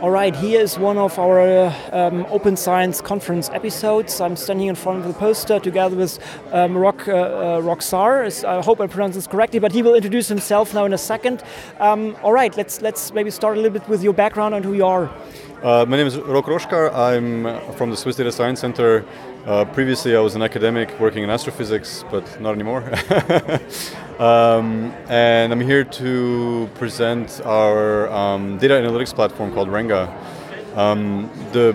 All right, here is one of our uh, um, Open Science Conference episodes. I'm standing in front of the poster together with um, Rock, uh, uh, Roxar. I hope I pronounced this correctly, but he will introduce himself now in a second. Um, all right, let's let's maybe start a little bit with your background and who you are. Uh, my name is Rok Roškar. I'm from the Swiss Data Science Center. Uh, previously, I was an academic working in astrophysics, but not anymore. um, and I'm here to present our um, data analytics platform called Renga. Um, the,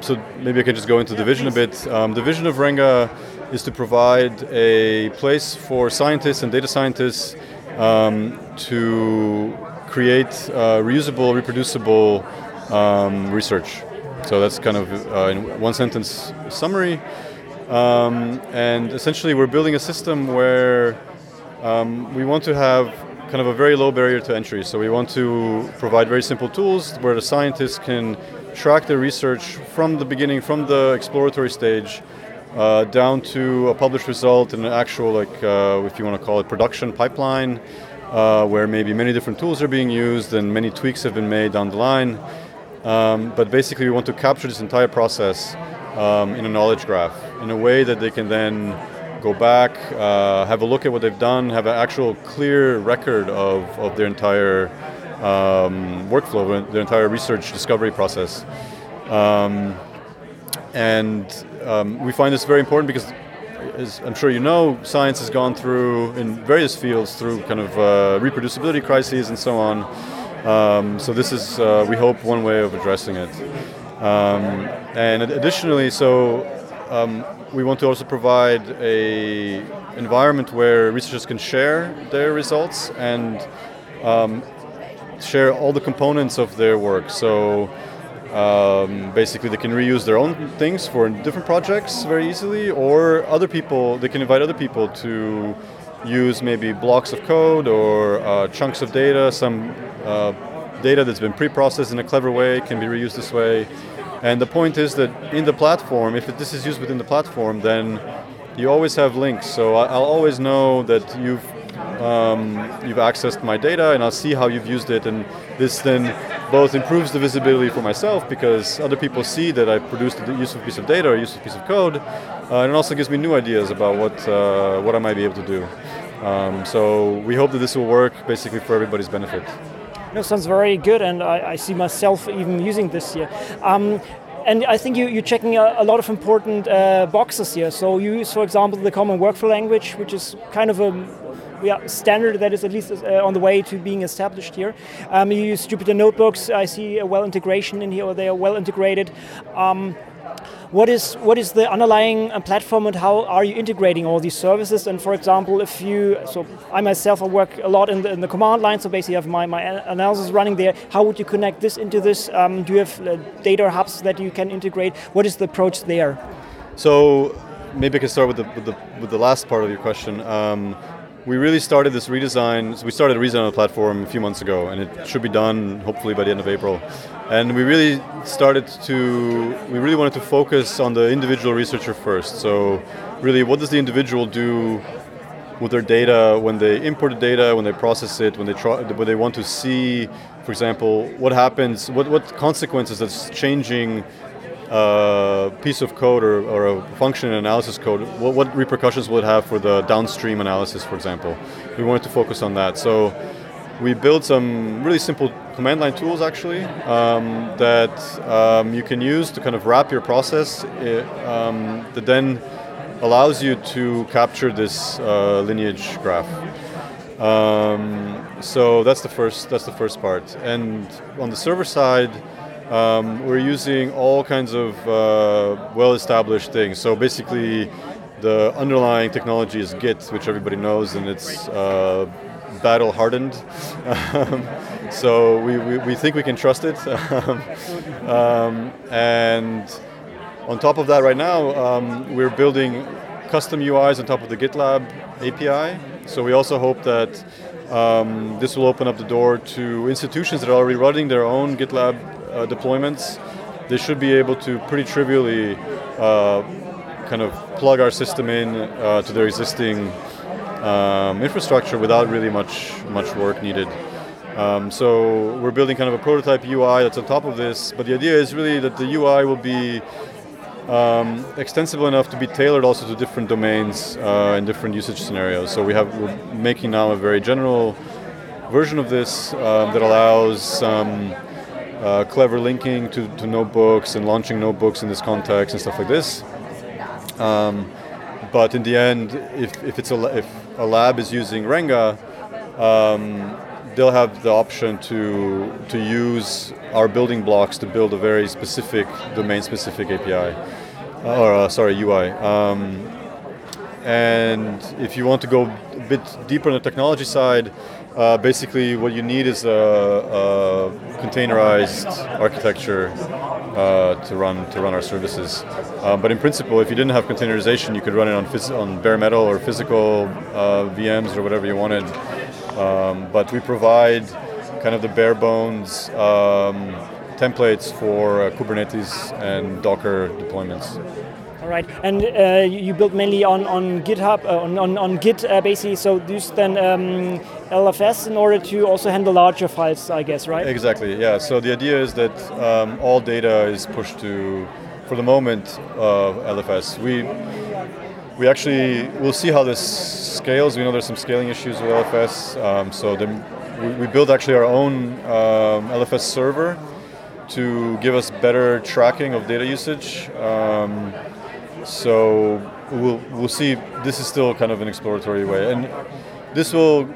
so maybe I can just go into the vision a bit. Um, the vision of Renga is to provide a place for scientists and data scientists um, to create uh, reusable, reproducible um, research. So that's kind of uh, in one sentence summary. Um, and essentially, we're building a system where um, we want to have kind of a very low barrier to entry. So we want to provide very simple tools where the scientists can track their research from the beginning, from the exploratory stage, uh, down to a published result in an actual, like, uh, if you want to call it, production pipeline, uh, where maybe many different tools are being used and many tweaks have been made down the line. Um, but basically, we want to capture this entire process um, in a knowledge graph in a way that they can then go back, uh, have a look at what they've done, have an actual clear record of, of their entire um, workflow, their entire research discovery process. Um, and um, we find this very important because, as I'm sure you know, science has gone through, in various fields, through kind of uh, reproducibility crises and so on. Um, so this is, uh, we hope, one way of addressing it. Um, and additionally, so um, we want to also provide a environment where researchers can share their results and um, share all the components of their work. So um, basically, they can reuse their own things for different projects very easily, or other people, they can invite other people to use maybe blocks of code or uh, chunks of data, some uh, data that's been pre-processed in a clever way can be reused this way. And the point is that in the platform, if this is used within the platform, then you always have links. So I'll always know that you've um, you've accessed my data, and I'll see how you've used it. And this then both improves the visibility for myself because other people see that I produced a useful piece of data or a useful piece of code, and it also gives me new ideas about what uh, what I might be able to do. Um, so we hope that this will work basically for everybody's benefit. No, sounds very good, and I, I see myself even using this here. Um, and I think you, are checking a, a, lot of important uh, boxes here. So you use, for example, the common workflow language, which is kind of a yeah, standard that is at least uh, on the way to being established here. Um, you use Jupyter notebooks. I see a well integration in here, or they are well integrated. Um, what is what is the underlying uh, platform and how are you integrating all these services? And for example, if you so I myself I work a lot in the, in the command line, so basically I have my, my analysis running there. How would you connect this into this? Um, do you have uh, data hubs that you can integrate? What is the approach there? So maybe I can start with the with the, with the last part of your question. Um, we really started this redesign. So we started a redesign of the platform a few months ago, and it should be done hopefully by the end of April. And we really started to, we really wanted to focus on the individual researcher first. So, really, what does the individual do with their data when they import the data, when they process it, when they try, when they want to see, for example, what happens, what what consequences that's changing a piece of code or, or a function analysis code, what, what, repercussions will it have for the downstream analysis, for example? We wanted to focus on that. So we built some really simple command line tools actually um, that um, you can use to kind of wrap your process it, um, that then allows you to capture this uh, lineage graph. Um, so that's the first that's the first part. And on the server side, um, we're using all kinds of uh, well-established things. So basically, the underlying technology is Git, which everybody knows, and it's uh, battle-hardened. So we, we, we, think we can trust it. um, and on top of that, right now, um, we're building custom UIs on top of the GitLab API. So we also hope that um, this will open up the door to institutions that are already running their own GitLab uh, deployments, they should be able to pretty trivially uh, kind of plug our system in uh, to their existing um, infrastructure without really much much work needed. Um, so we're building kind of a prototype UI that's on top of this, but the idea is really that the UI will be um, extensible enough to be tailored also to different domains uh, and different usage scenarios. So we have we're making now a very general version of this um, that allows some uh, clever linking to, to notebooks and launching notebooks in this context and stuff like this. Um, but in the end, if, if it's a if a lab is using Renga, um, they'll have the option to to use our building blocks to build a very specific domain-specific API, or uh, sorry UI. Um, and if you want to go a bit deeper on the technology side, uh, basically what you need is a, a containerized architecture uh, to run to run our services. Um, but in principle, if you didn't have containerization, you could run it on phys- on bare metal or physical uh, VMs or whatever you wanted. Um, but we provide kind of the bare bones um, templates for uh, Kubernetes and Docker deployments. Right, and uh, you build mainly on, on GitHub, uh, on, on, on, Git uh, basically, so use then um, LFS in order to also handle larger files, I guess, right? Exactly, yeah. So the idea is that um, all data is pushed to, for the moment, uh, LFS. We we actually we'll see how this scales. We know there's some scaling issues with LFS, um, so the, we, we built actually our own um, LFS server to give us better tracking of data usage. Um, so we'll we'll see. This is still kind of an exploratory way, and this will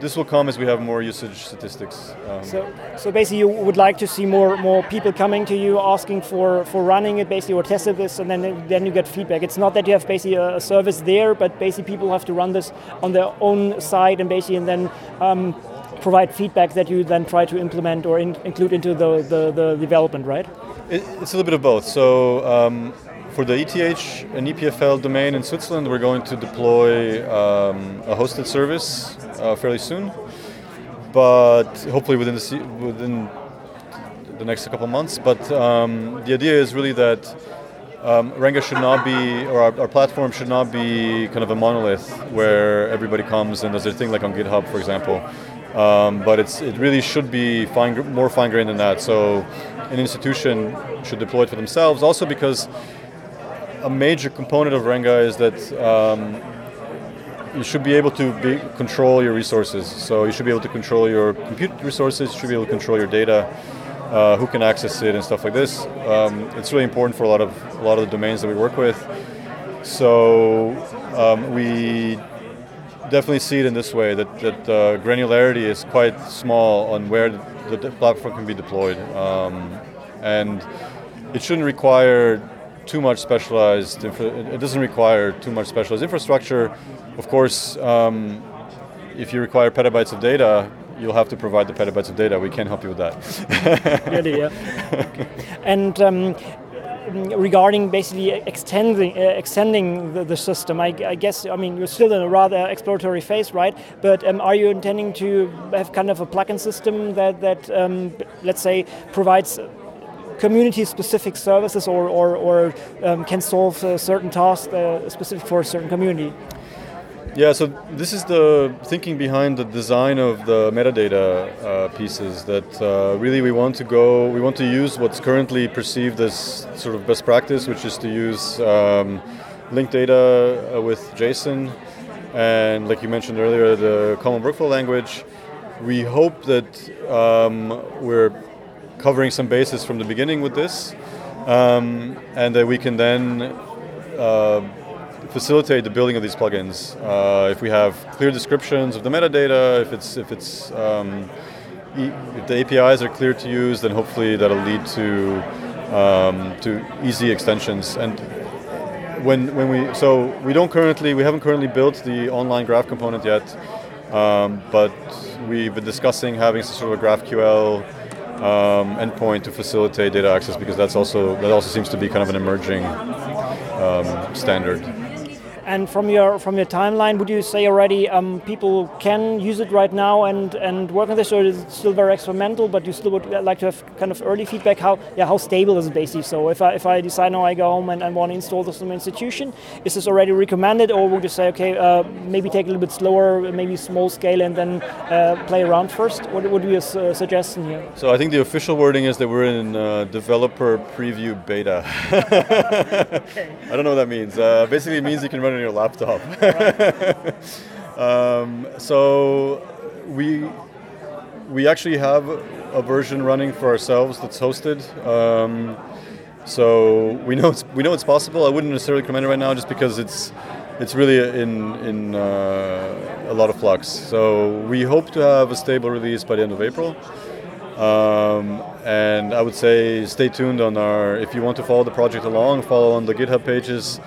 this will come as we have more usage statistics. Um, so, so basically, you would like to see more more people coming to you asking for for running it, basically, or testing this, and then then you get feedback. It's not that you have basically a, a service there, but basically people have to run this on their own side, and basically, and then. Um, provide feedback that you then try to implement or in, include into the, the, the, development, right? It, it's a little bit of both. So um, for the ETH and EPFL domain in Switzerland, we're going to deploy um, a hosted service uh, fairly soon, but hopefully within the within the next couple months. But um, the idea is really that um, Renga should not be, or our, our, platform should not be kind of a monolith where everybody comes and does their thing, like on GitHub, for example. Um, but it's it really should be fine, more fine-grained than that. So an institution should deploy it for themselves. Also because a major component of Renga is that um, you should be able to be, control your resources. So you should be able to control your compute resources. You should be able to control your data, uh, who can access it, and stuff like this. Um, it's really important for a lot of a lot of the domains that we work with. So um, we definitely see it in this way that that uh, granularity is quite small on where the, the platform can be deployed, um, and it shouldn't require too much specialized. it doesn't require too much specialized infrastructure. Of course, um, if you require petabytes of data, you'll have to provide the petabytes of data. We can't help you with that. really, yeah. and. Um, regarding basically extending uh, extending the, the system. I, I, guess I mean you're still in a rather exploratory phase, right? But um, are you intending to have kind of a plugin system that that um, let's say provides community-specific services or, or, or um, can solve certain task uh, specific for a certain community. Yeah, so this is the thinking behind the design of the metadata uh, pieces. That uh, really we want to go, we want to use what's currently perceived as sort of best practice, which is to use um, linked data uh, with JSON, and like you mentioned earlier, the common workflow language. We hope that um, we're covering some bases from the beginning with this, um, and that we can then uh, facilitate the building of these plugins. Uh, if we have clear descriptions of the metadata, if it's if it's um, if the APIs are clear to use, then hopefully that'll lead to um, to easy extensions. And when when we so we don't currently we haven't currently built the online graph component yet, um, but we've been discussing having some sort of a GraphQL um, endpoint to facilitate data access because that's also that also seems to be kind of an emerging um, standard. And from your from your timeline, would you say already um, people can use it right now and, and work on this, or is it still very experimental? But you still would like to have kind of early feedback. How yeah how stable is it basically? So if I if I decide now I go home and, and want to install this in my institution, is this already recommended, or would you say okay uh, maybe take a little bit slower, maybe small scale, and then uh, play around first? What would be a uh, suggestion here? So I think the official wording is that we're in uh, developer preview beta. okay. I don't know what that means. Uh, basically, it means you can run it on your laptop. um, so we we actually have a version running for ourselves that's hosted. Um, so we know it's we know it's possible. I wouldn't necessarily recommend it right now, just because it's it's really in in uh, a lot of flux. So we hope to have a stable release by the end of April. Um, and I would say stay tuned on our. If you want to follow the project along, follow on the GitHub pages.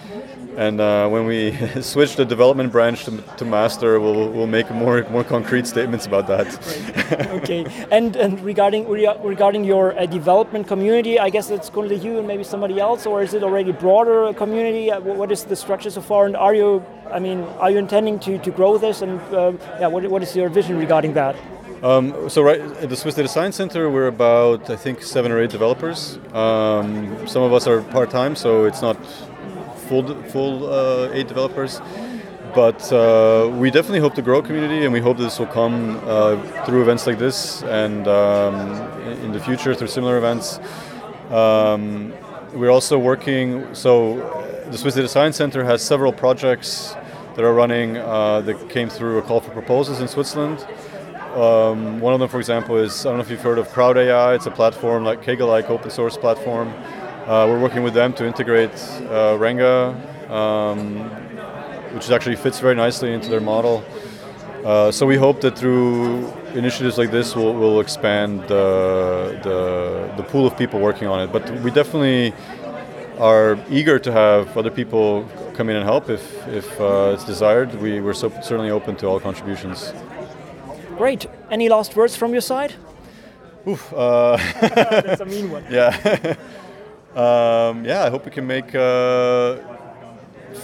And uh, when we switch the development branch to, to, master, we'll, we'll make more more concrete statements about that. okay. And, and regarding regarding your uh, development community, I guess it's going to you and maybe somebody else, or is it already broader community? Uh, what is the structure so far? And are you, I mean, are you intending to, to grow this? And uh, yeah, what, what is your vision regarding that? Um, so right at the Swiss Data Science Center, we're about I think seven or eight developers. Um, some of us are part time, so it's not full full uh, eight developers. But uh, we definitely hope to grow community, and we hope this will come uh, through events like this, and um, in the future through similar events. Um, we're also working. So the Swiss Data Science Center has several projects that are running uh, that came through a call for proposals in Switzerland. Um, one of them, for example, is I don't know if you've heard of Crowd AI. It's a platform like Kaggle-like open source platform. Uh, we're working with them to integrate uh, Renga, um, which actually fits very nicely into their model. Uh, so we hope that through initiatives like this, we'll, we'll expand the, the, the pool of people working on it. But we definitely are eager to have other people come in and help if, if uh, it's desired. We, we're so certainly open to all contributions. Great. Any last words from your side? Oof. Uh, That's a mean one. Yeah. um, yeah, I hope we can make uh,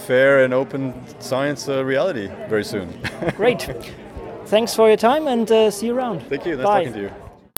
fair and open science a reality very soon. Great. Thanks for your time and uh, see you around. Thank you. Nice Bye. talking to you.